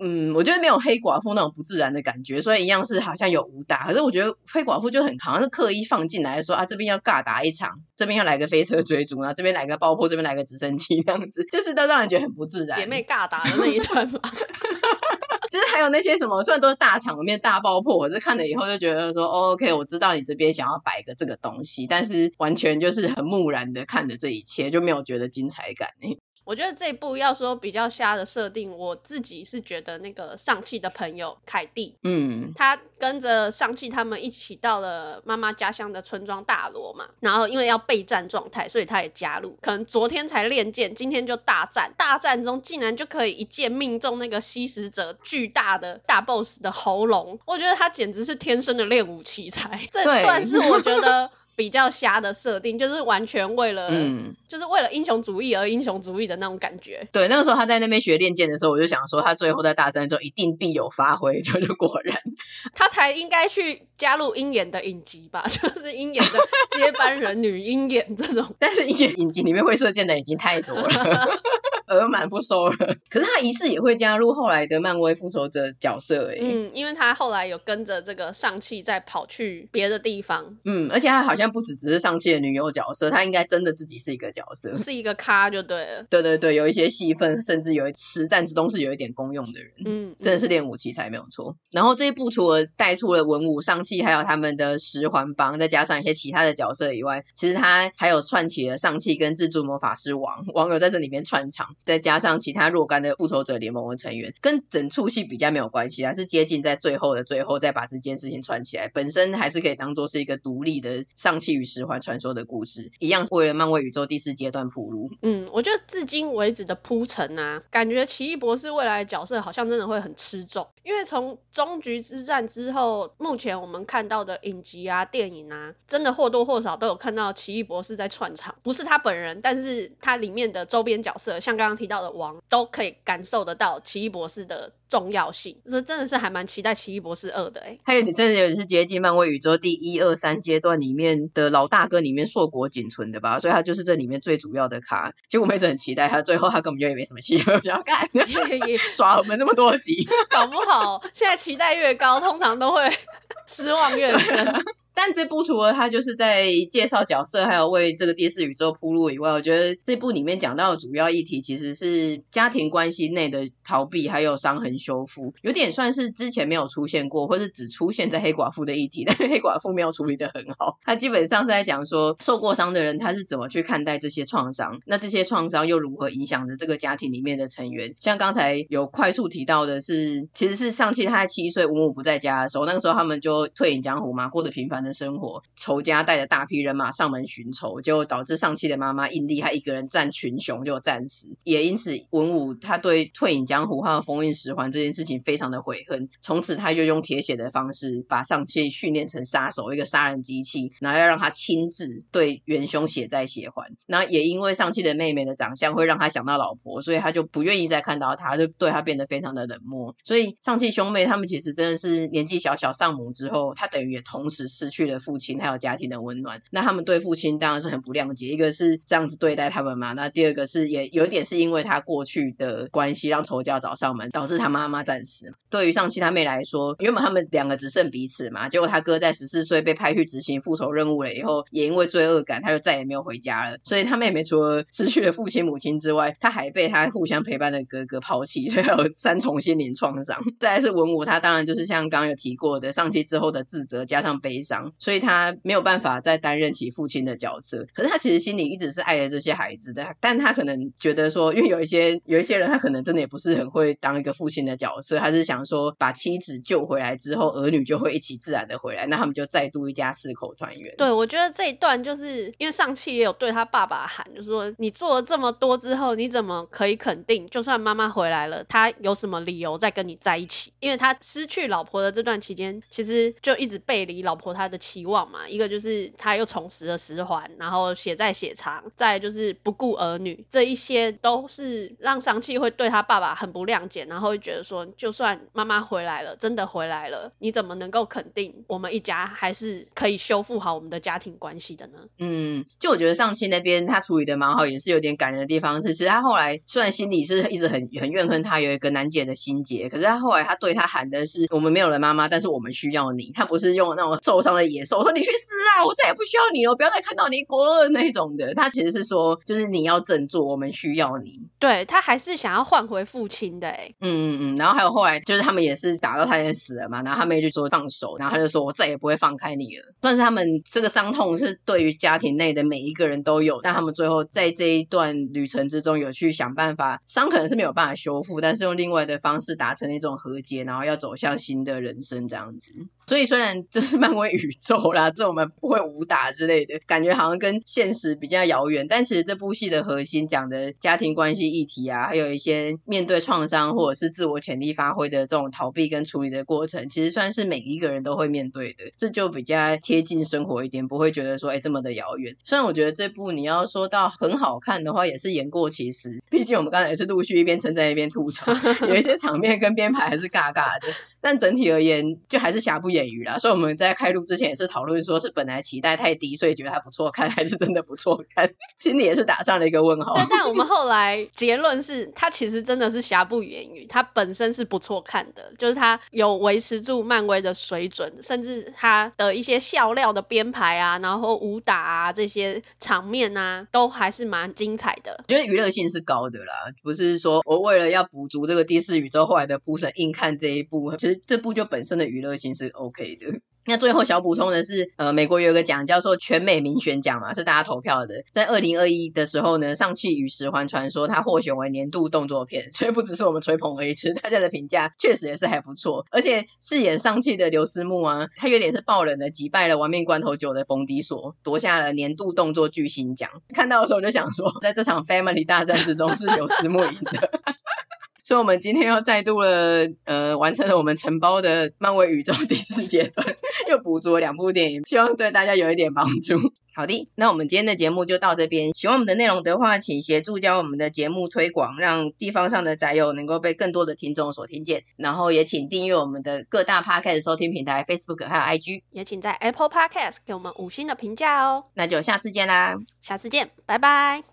嗯，我觉得没有黑寡妇那种不自然的感觉，所以一样是好像有武打，可是我觉得黑寡妇就很好像是刻意放进来说啊，这边要尬打一场，这边要来个飞车追逐，然后这边来个爆破，这边来个直升机这样子，就是都让人觉得很不自然。姐妹尬打的那一段嘛，就是还有那些什么，虽然都是大场面大爆破，我是看了以后就觉得说，哦，OK，我知道你这边想要摆个这个东西，但是完全就是很木然的看着这一切，就没有觉得精彩感。我觉得这一部要说比较瞎的设定，我自己是觉得那个上气的朋友凯蒂，嗯，他跟着上气他们一起到了妈妈家乡的村庄大罗嘛，然后因为要备战状态，所以他也加入。可能昨天才练剑，今天就大战，大战中竟然就可以一剑命中那个吸食者巨大的大 boss 的喉咙，我觉得他简直是天生的练武奇才。这段是我觉得。比较瞎的设定，就是完全为了，嗯，就是为了英雄主义而英雄主义的那种感觉。对，那个时候他在那边学练剑的时候，我就想说，他最后在大战中一定必有发挥，就是果然，他才应该去加入鹰眼的影集吧，就是鹰眼的接班人女鹰眼这种。但是鹰眼影集里面会射箭的已经太多了。额满不收了，可是他疑似也会加入后来的漫威复仇者角色诶。嗯，因为他后来有跟着这个上气再跑去别的地方。嗯，而且他好像不只只是上气的女友角色，她应该真的自己是一个角色，是一个咖就对了。对对对，有一些戏份，甚至有实战之中是有一点功用的人。嗯，真的是练武奇才没有错。然后这一部除了带出了文武上气，还有他们的十环帮，再加上一些其他的角色以外，其实他还有串起了上气跟自助魔法师王，网友在这里面串场，再加上其他若干的复仇者联盟的成员，跟整出戏比较没有关系，还是接近在最后的最后再把这件事情串起来，本身还是可以当做是一个独立的上气与十环传说的故事，一样为了漫威宇宙第四阶段铺路。嗯，我觉得至今为止的铺陈啊，感觉奇异博士未来的角色好像真的会很吃重，因为从终局之战之后，目前我们看到的影集啊、电影啊，真的或多或少都有看到奇异博士在串场，不是他本人，但是他里面的周边角色，像刚刚提到的。王都可以感受得到奇异博士的重要性，这真的是还蛮期待奇异博士二的哎。还有你真的有点是接近漫威宇宙第一二三阶段里面的老大哥里面硕果仅存的吧，所以他就是这里面最主要的卡。结果我们一直很期待他，最后他根本就也没什么戏，我想要看，耍我们这么多集，搞不好现在期待越高，通常都会 失望越深。但这部除了他就是在介绍角色，还有为这个第四宇宙铺路以外，我觉得这部里面讲到的主要议题其实是家庭关系内的逃避，还有伤痕修复，有点算是之前没有出现过，或是只出现在黑寡妇的议题，但是黑寡妇没有处理得很好。他基本上是在讲说受过伤的人他是怎么去看待这些创伤，那这些创伤又如何影响着这个家庭里面的成员。像刚才有快速提到的是，其实是上期他在七岁，吴母不在家的时候，那个时候他们就退隐江湖嘛，过着平凡的。生活。仇家带着大批人马上门寻仇，就导致上气的妈妈印丽她一个人战群雄就战死。也因此，文武他对退隐江湖还有封印十环这件事情非常的悔恨。从此，他就用铁血的方式把上气训练成杀手，一个杀人机器，然后要让他亲自对元凶血债血还。那也因为上气的妹妹的长相会让他想到老婆，所以他就不愿意再看到她，就对他变得非常的冷漠。所以上气兄妹他们其实真的是年纪小小丧母之后，他等于也同时失去了父亲还有家庭的温暖。那他们对父亲当然是很不谅解，一个是这样子对待他们嘛，那第二个是也有一点是因为他过去的关系让仇家找上门，导致他妈妈战死。对于上期他妹来说，原本他们两个只剩彼此嘛，结果他哥在十四岁被派去执行复仇任务了以后，也因为罪恶感，他就再也没有回家了。所以他妹妹除了失去了父亲母亲之外，他还被他互相陪伴的哥哥抛弃，所以有三重心灵创伤。再来是文武，他当然就是像刚刚有提过的，上期之后的自责加上悲伤，所以他没有办法再担任起父亲的角色。可是他其实心里一直是爱着这些孩子的，但他可能觉得说，因为有一些有一些人，他可能真的也不是很会当一个父亲的角色，他是想说把妻子救回来之后，儿女就会一起自然的回来，那他们就再度一家四口团圆。对，我觉得这一段就是因为上气也有对他爸爸喊，就是说你做了这么多之后，你怎么可以肯定，就算妈妈回来了，他有什么理由再跟你在一起？因为他失去老婆的这段期间，其实就一直背离老婆他的期望嘛。一个就是他又重拾了十环，然后血债血偿，再就是不顾儿女，这一些都是让上气会对他爸爸很不谅解，然后会觉得说，就算妈妈回来了，真的回来了，你怎么能够肯定我们一家还是可以修复好我们的家庭关系的呢？嗯，就我觉得上气那边他处理的蛮好，也是有点感人的地方是，其实他后来虽然心里是一直很很怨恨他有一个难解的心结，可是他后来他对他喊的是我们没有了妈妈，但是我们需要你。他不是用那种受伤的野兽我说你去死啊，我再也不需要你了，不要再看到你滚那种的。他其实是说就是你要振作，我们需要你。对，他还是想要换回父亲的哎。嗯嗯嗯，然后还有后来就是他们也是打到他也死了嘛，然后他们就说放手，然后他就说我再也不会放开你了。算是他们这个伤痛是对于家庭内的每一个人都有，但他们最后在这一段旅程之中有去想办法，伤可能是没有办法修复，但是用另外的方式达成一种和解，然后要走向新的人生这样子。所以虽然就是漫威宇宙啦，这我们不会武打之类的，感觉好像跟现实比较遥远，但其实这部戏的核心讲的家庭关系议题啊，还有一些面对创伤或者是自我潜力发挥的这种逃避跟处理的过程，其实算是每一个人都会面对的，这就比较贴近生活一点，不会觉得说哎这么的遥远。虽然我觉得这部你要说到很好看的话，也是言过其实，毕竟我们刚才也是陆续一边称赞一边吐槽，有一些场面跟编排还是尬尬的，但整体而言就还是瑕不掩瑜啦。所以我们在开录之前也是讨论说，是本来期待太低，所以觉得还不错看，还是真的不错看，心里也是打上了一个问号。对，但我们后来结论是，它其实真的是瑕不掩瑜，它本身是不错看的，就是它有维持住漫威的水准，甚至它的一些笑料的编排啊，然后武打啊这些场面啊，都还是蛮精彩的。觉得娱乐性是高的啦，不是说我为了要补足这个第四宇宙后来的铺陈，硬看这一部，其实这部就本身的娱乐性是 OK 的。那最后小补充的是，呃，美国有一个奖叫做全美民选奖嘛，是大家投票的。在二零二一的时候呢，上气与十环传说它获选为年度动作片，所以不只是我们吹捧而已，其实大家的评价确实也是还不错。而且饰演上气的刘思慕啊，他有点是爆冷的击败了玩命关头九的冯迪索，夺下了年度动作巨星奖。看到的时候我就想说，在这场 Family 大战之中，是刘思慕赢的。所以，我们今天又再度了，呃，完成了我们承包的漫威宇宙第四阶段，又补足了两部电影，希望对大家有一点帮助。好的，那我们今天的节目就到这边。喜欢我们的内容的话，请协助将我们的节目推广，让地方上的宅友能够被更多的听众所听见。然后也请订阅我们的各大 Podcast 收听平台，Facebook 还有 IG，也请在 Apple Podcast 给我们五星的评价哦。那就下次见啦，下次见，拜拜。